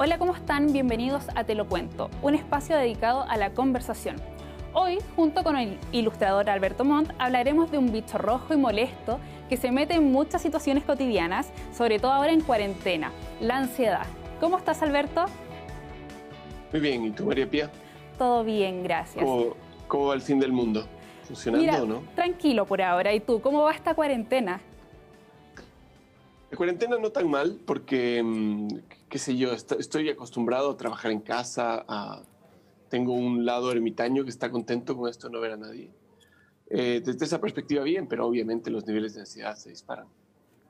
Hola, ¿cómo están? Bienvenidos a Te lo cuento, un espacio dedicado a la conversación. Hoy, junto con el ilustrador Alberto Montt, hablaremos de un bicho rojo y molesto que se mete en muchas situaciones cotidianas, sobre todo ahora en cuarentena, la ansiedad. ¿Cómo estás, Alberto? Muy bien, ¿y tú, María Pía? Todo bien, gracias. ¿Cómo, va el fin del mundo? ¿Funcionando o no? Tranquilo por ahora. ¿Y tú, cómo va esta cuarentena? La cuarentena no tan mal porque, mm, qué sé yo, estoy acostumbrado a trabajar en casa, tengo un lado ermitaño que está contento con esto, no ver a nadie. Eh, desde esa perspectiva bien, pero obviamente los niveles de ansiedad se disparan.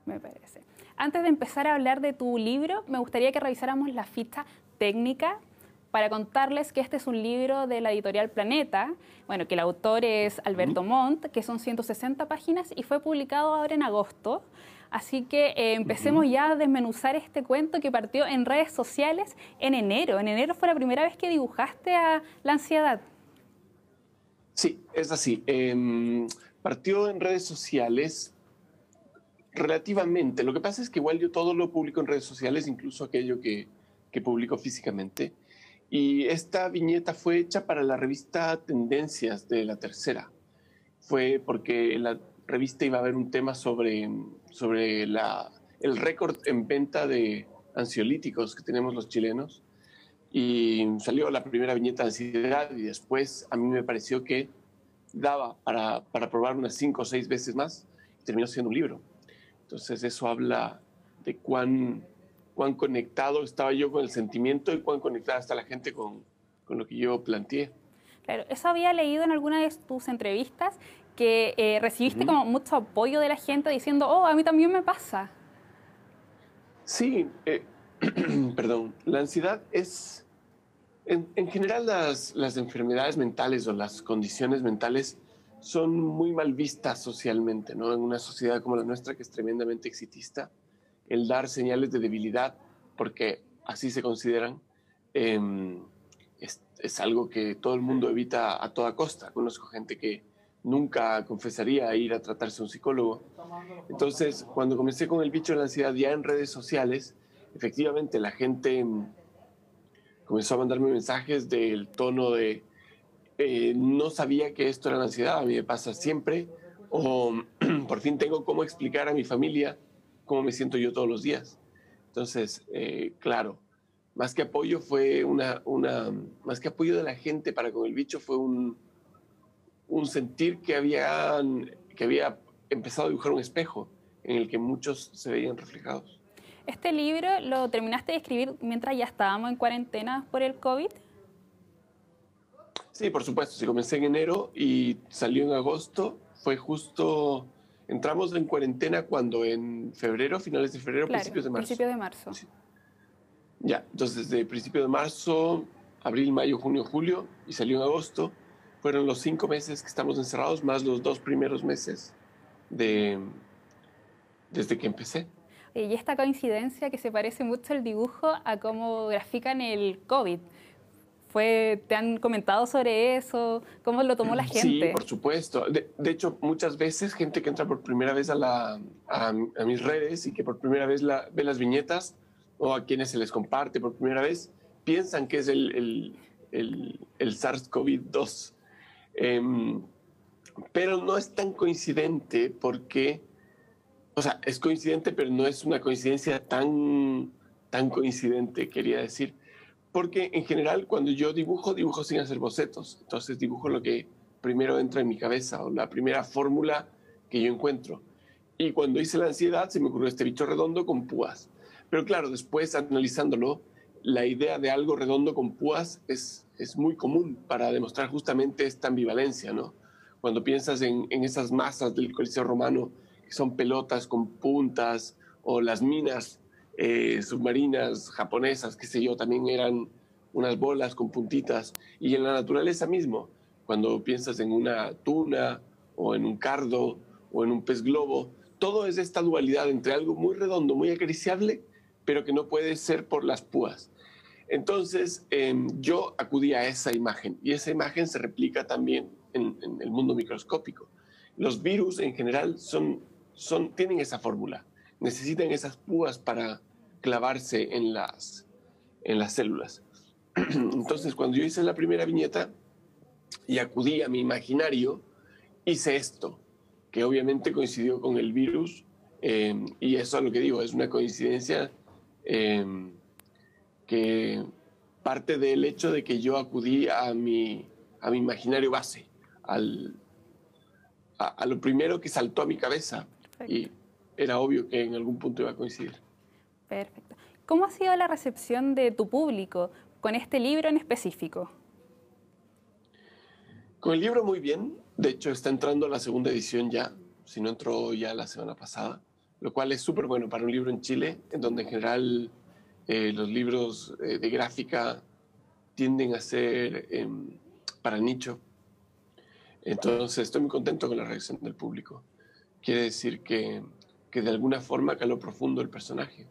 Me parece. Antes de empezar a hablar de tu libro, me gustaría que revisáramos la ficha técnica para contarles que este es un libro de la editorial Planeta, bueno, que el autor es Alberto Montt, que son 160 páginas y fue publicado ahora en agosto. Así que eh, empecemos ya a desmenuzar este cuento que partió en redes sociales en enero. En enero fue la primera vez que dibujaste a la ansiedad. Sí, es así. Em, partió en redes sociales relativamente. Lo que pasa es que igual yo todo lo publico en redes sociales, incluso aquello que, que publico físicamente. Y esta viñeta fue hecha para la revista Tendencias de la Tercera. Fue porque la revista iba a haber un tema sobre, sobre la, el récord en venta de ansiolíticos que tenemos los chilenos. Y salió la primera viñeta de ansiedad y después a mí me pareció que daba para, para probar unas cinco o seis veces más y terminó siendo un libro. Entonces eso habla de cuán, cuán conectado estaba yo con el sentimiento y cuán conectada está la gente con, con lo que yo planteé. Claro, eso había leído en alguna de tus entrevistas que eh, recibiste como mucho apoyo de la gente diciendo, oh, a mí también me pasa. Sí, eh, perdón, la ansiedad es, en, general las, las, enfermedades mentales o las condiciones mentales son muy mal vistas socialmente, ¿no? En una sociedad como la nuestra que es tremendamente exitista, el dar señales de debilidad, porque así se consideran, em, es, algo que todo el mundo evita a toda costa. Conozco gente que nunca confesaría ir a tratarse a un psicólogo. Entonces, cuando comencé con el bicho de la ansiedad ya en redes sociales, efectivamente la gente mm, comenzó a mandarme mensajes del tono de eh, no sabía que esto era la ansiedad, a mí me pasa siempre, o por fin tengo cómo explicar a mi familia cómo me siento yo todos los días. Entonces, eh, claro, más que apoyo fue una, una, más que apoyo de la gente para con el bicho fue un, un sentir que, habían, que había empezado a dibujar un espejo en el que muchos se veían reflejados. ¿Este libro lo terminaste de escribir mientras ya estábamos en cuarentena por el COVID? Sí, por supuesto. Sí, comencé en enero y salió en agosto. Fue justo... Entramos en cuarentena cuando en febrero, finales de febrero, principios de marzo. Principios de marzo. Ya, entonces de principio de marzo, abril, mayo, junio, julio, y salió en agosto fueron los cinco meses que estamos encerrados, más los dos primeros meses de, desde que empecé. Y esta coincidencia que se parece mucho el dibujo a cómo grafican el COVID. Fue, ¿Te han comentado sobre eso? ¿Cómo lo tomó la gente? Sí, por supuesto. De, hecho, muchas veces gente que entra por primera vez a, la, a, mis redes y que por primera vez la, ve las viñetas o a quienes se les comparte por primera vez, piensan que es el, el, el, el SARS-CoV-2 Em, pero no es tan coincidente porque, o sea, es coincidente, pero no es una coincidencia tan, tan coincidente, quería decir. Porque en general cuando yo dibujo, dibujo sin hacer bocetos. Entonces dibujo lo que primero entra en mi cabeza o la primera fórmula que yo encuentro. Y cuando hice la ansiedad se me ocurrió este bicho redondo con púas. Pero claro, después analizándolo, la idea de algo redondo con púas es es muy común para demostrar justamente esta ambivalencia, ¿no? Cuando piensas en, esas masas del Coliseo Romano, que son pelotas con puntas, o las minas eh, submarinas japonesas, qué sé yo, también eran unas bolas con puntitas, y en la naturaleza mismo, cuando piensas en una tuna, o en un cardo, o en un pez globo, todo es esta dualidad entre algo muy redondo, muy acariciable, pero que no puede ser por las púas. Entonces, em, yo acudí a esa imagen y esa imagen se replica también en, el mundo microscópico. Los virus en general son, son, tienen esa fórmula, necesitan esas púas para clavarse en las, en las células. Entonces, cuando yo hice la primera viñeta y acudí a mi imaginario, hice esto, que obviamente coincidió con el virus, eh, y eso es lo que digo, es una coincidencia eh, que parte del hecho de que yo acudí a mi, a mi imaginario base, al, a, lo primero que saltó a mi cabeza, y era obvio que en algún punto iba a coincidir. Perfecto. ¿Cómo ha sido la recepción de tu público con este libro en específico? Con el libro muy bien. De hecho, está entrando la segunda edición ya, si no entró ya la semana pasada, lo cual es súper bueno para un libro en Chile, en donde en general eh, los libros eh, de gráfica tienden a ser em, para nicho. Entonces, estoy muy contento con la reacción del público. Quiere decir que, que de alguna forma caló profundo el personaje.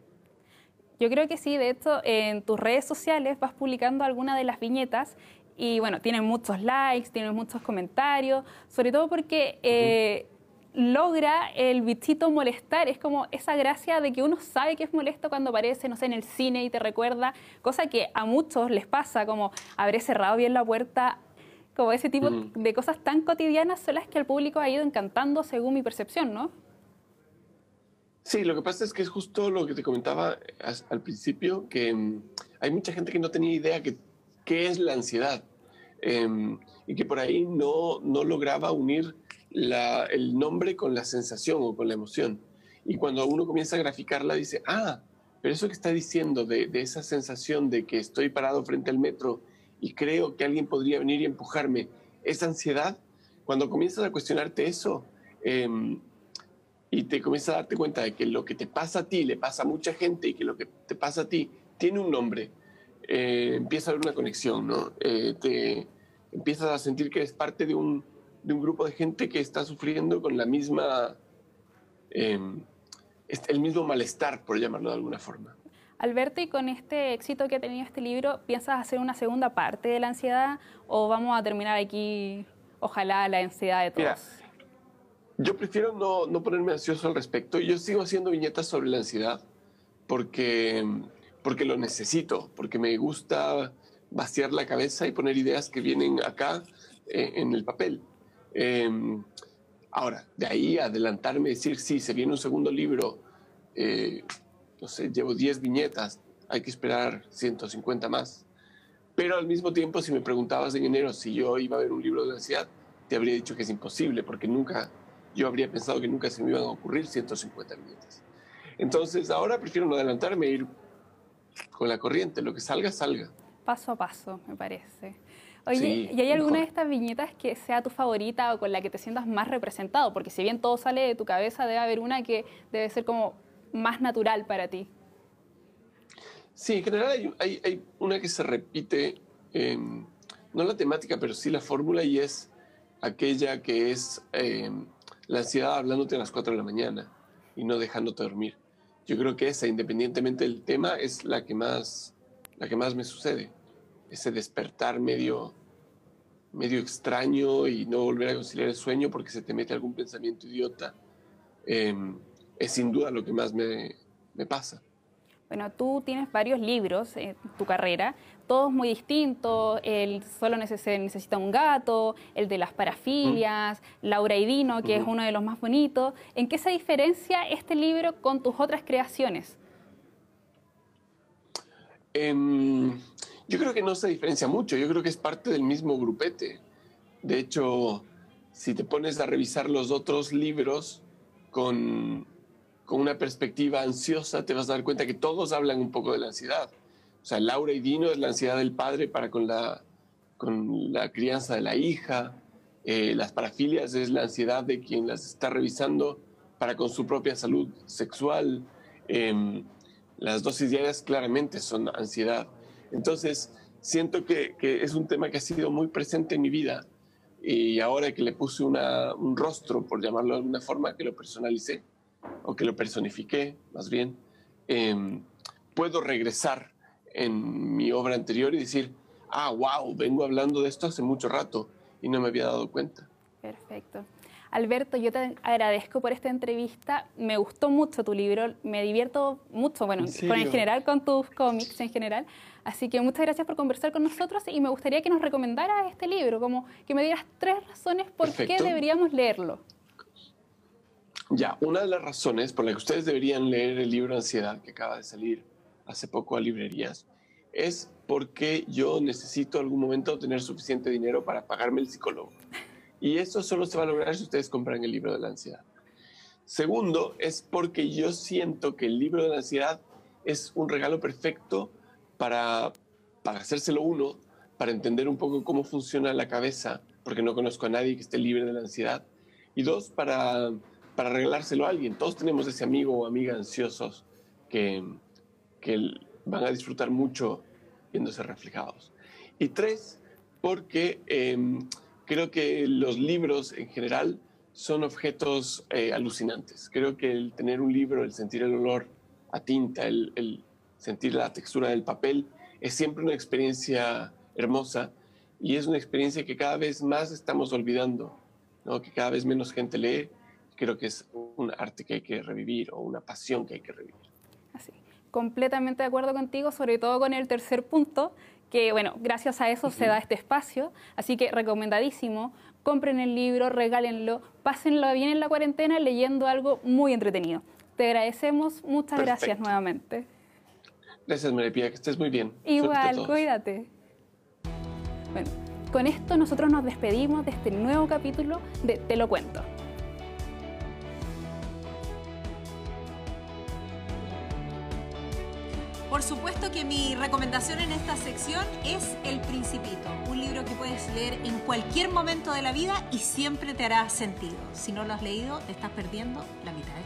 Yo creo que sí, de hecho, en tus redes sociales vas publicando algunas de las viñetas y bueno, tienen muchos likes, tienen muchos comentarios, sobre todo porque eh, logra el bichito molestar, es como esa gracia de que uno sabe que es molesto cuando aparece, no sé, en el cine y te recuerda, cosa que a muchos les pasa, como habré cerrado bien la puerta, como ese tipo de cosas tan cotidianas son las que al público ha ido encantando según mi percepción, ¿no? Sí, lo que pasa es que es justo lo que te comentaba al principio, que mm, hay mucha gente que no tenía idea que, qué es la ansiedad em, y que por ahí no, no lograba unir el nombre con la sensación o con la emoción. Y cuando uno comienza a graficarla, dice, ah, pero eso que está diciendo de, esa sensación de que estoy parado frente al metro y creo que alguien podría venir y empujarme, esa ansiedad, cuando comienzas a cuestionarte eso, eh, y te comienzas a darte cuenta de que lo que te pasa a ti le pasa a mucha gente y que lo que te pasa a ti tiene un nombre, eh, empieza a haber una conexión, ¿no? Eh, te empiezas a sentir que eres parte de un, de un, grupo de gente que está sufriendo con la misma, em, el mismo malestar, por llamarlo de alguna forma. Alberto, y con este éxito que ha tenido este libro, ¿piensas hacer una segunda parte de la ansiedad o vamos a terminar aquí, ojalá, la ansiedad de todos? Yo prefiero no, no, ponerme ansioso al respecto. Yo sigo haciendo viñetas sobre la ansiedad porque, porque lo necesito, porque me gusta vaciar la cabeza y poner ideas que vienen acá eh, en el papel. Em, ahora, de ahí adelantarme y decir, sí, se viene un segundo libro, eh, no sé, llevo 10 viñetas, hay que esperar 150 más. Pero al mismo tiempo, si me preguntabas en enero si yo iba a ver un libro de ansiedad, te habría dicho que es imposible, porque nunca yo habría pensado que nunca se me iban a ocurrir 150 viñetas. Entonces, ahora prefiero no adelantarme e ir con la corriente, lo que salga, salga. Paso a paso, me parece. Oye, ¿y hay alguna de estas viñetas que sea tu favorita o con la que te sientas más representado? Porque si bien todo sale de tu cabeza, debe haber una que debe ser como más natural para ti. Sí, en general hay, una que se repite, no la temática, pero sí la fórmula, y es aquella que es em, la ansiedad hablándote a las 4 de la mañana y no dejándote dormir. Yo creo que esa, independientemente del tema, es la que más, la que más me sucede. Ese despertar medio, medio extraño y no volver a conciliar el sueño porque se te mete algún pensamiento idiota, em, es sin duda lo que más me, me pasa. Bueno, tú tienes varios libros en tu carrera, todos muy distintos, el solo necesita un gato, el de las parafilias, Laura y Dino, que es uno de los más bonitos. ¿En qué se diferencia este libro con tus otras creaciones? Em, yo creo que no se diferencia mucho, yo creo que es parte del mismo grupete. De hecho, si te pones a revisar los otros libros con con una perspectiva ansiosa, te vas a dar cuenta que todos hablan un poco de la ansiedad. O sea, Laura y Dino es la ansiedad del padre para con la, con la crianza de la hija. Eh, las parafilias es la ansiedad de quien las está revisando para con su propia salud sexual. Em, las dosis diarias claramente son ansiedad. Entonces, siento que, es un tema que ha sido muy presente en mi vida y ahora que le puse un rostro, por llamarlo de alguna forma, que lo personalicé, o que lo personifiqué más bien, em, puedo regresar en mi obra anterior y decir, ah, wow, vengo hablando de esto hace mucho rato y no me había dado cuenta. Perfecto. Alberto, yo te agradezco por esta entrevista. Me gustó mucho tu libro, me divierto mucho, bueno, con, en general con tus cómics en general. Así que muchas gracias por conversar con nosotros y me gustaría que nos recomendaras este libro, como que me dieras tres razones por qué deberíamos leerlo. Ya, una de las razones por las que ustedes deberían leer el libro Ansiedad que acaba de salir hace poco a librerías es porque yo necesito algún momento tener suficiente dinero para pagarme el psicólogo. Y eso solo se va a lograr si ustedes compran el libro de la ansiedad. Segundo, es porque yo siento que el libro de la ansiedad es un regalo perfecto para, para hacérselo uno, para entender un poco cómo funciona la cabeza, porque no conozco a nadie que esté libre de la ansiedad. Y dos, para, para regalárselo a alguien. Todos tenemos ese amigo o amiga ansiosos que, que van a disfrutar mucho viéndose reflejados. Y tres, porque... Em, Creo que los libros en general son objetos eh, alucinantes. Creo que el tener un libro, el sentir el olor a tinta, el, sentir la textura del papel, es siempre una experiencia hermosa y es una experiencia que cada vez más estamos olvidando, ¿no? que cada vez menos gente lee. Creo que es un arte que hay que revivir o una pasión que hay que revivir. Así, completamente de acuerdo contigo, sobre todo con el tercer punto, que bueno, gracias a eso se da este espacio, así que recomendadísimo, compren el libro, regálenlo, pásenlo bien en la cuarentena leyendo algo muy entretenido. Te agradecemos, muchas gracias nuevamente. Gracias, Maripía, que estés muy bien. Igual, cuídate. Bueno, con esto nosotros nos despedimos de este nuevo capítulo de Te lo cuento. Por supuesto que mi recomendación en esta sección es El Principito, un libro que puedes leer en cualquier momento de la vida y siempre te hará sentido. Si no lo has leído, te estás perdiendo la mitad.